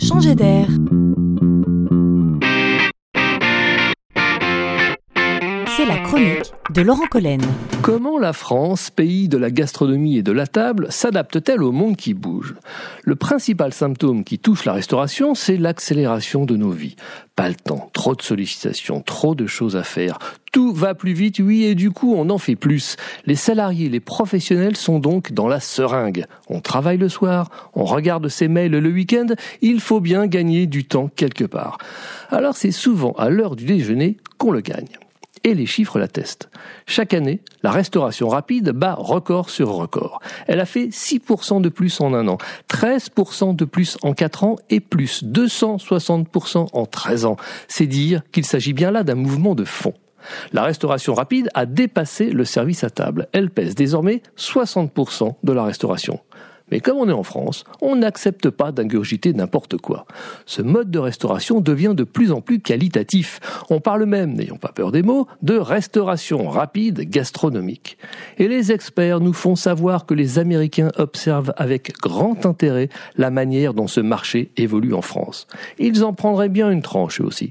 changer d'air. La chronique de Laurent Collen. Comment la France, pays de la gastronomie et de la table, s'adapte-t-elle au monde qui bouge? Le principal symptôme qui touche la restauration, c'est l'accélération de nos vies. Pas le temps, trop de sollicitations, trop de choses à faire. Tout va plus vite, oui, et du coup, on en fait plus. Les salariés, les professionnels sont donc dans la seringue. On travaille le soir, on regarde ses mails le week-end, il faut bien gagner du temps quelque part. Alors c'est souvent à l'heure du déjeuner qu'on le gagne et les chiffres l'attestent. Chaque année, la restauration rapide bat record sur record. Elle a fait 6% de plus en un an, 13% de plus en 4 ans et plus 260% en 13 ans. C'est dire qu'il s'agit bien là d'un mouvement de fond. La restauration rapide a dépassé le service à table. Elle pèse désormais 60% de la restauration. Mais comme on est en France, on n'accepte pas d'ingurgiter n'importe quoi. Ce mode de restauration devient de plus en plus qualitatif. On parle même, n'ayons pas peur des mots, de restauration rapide gastronomique. Et les experts nous font savoir que les Américains observent avec grand intérêt la manière dont ce marché évolue en France. Ils en prendraient bien une tranche eux aussi.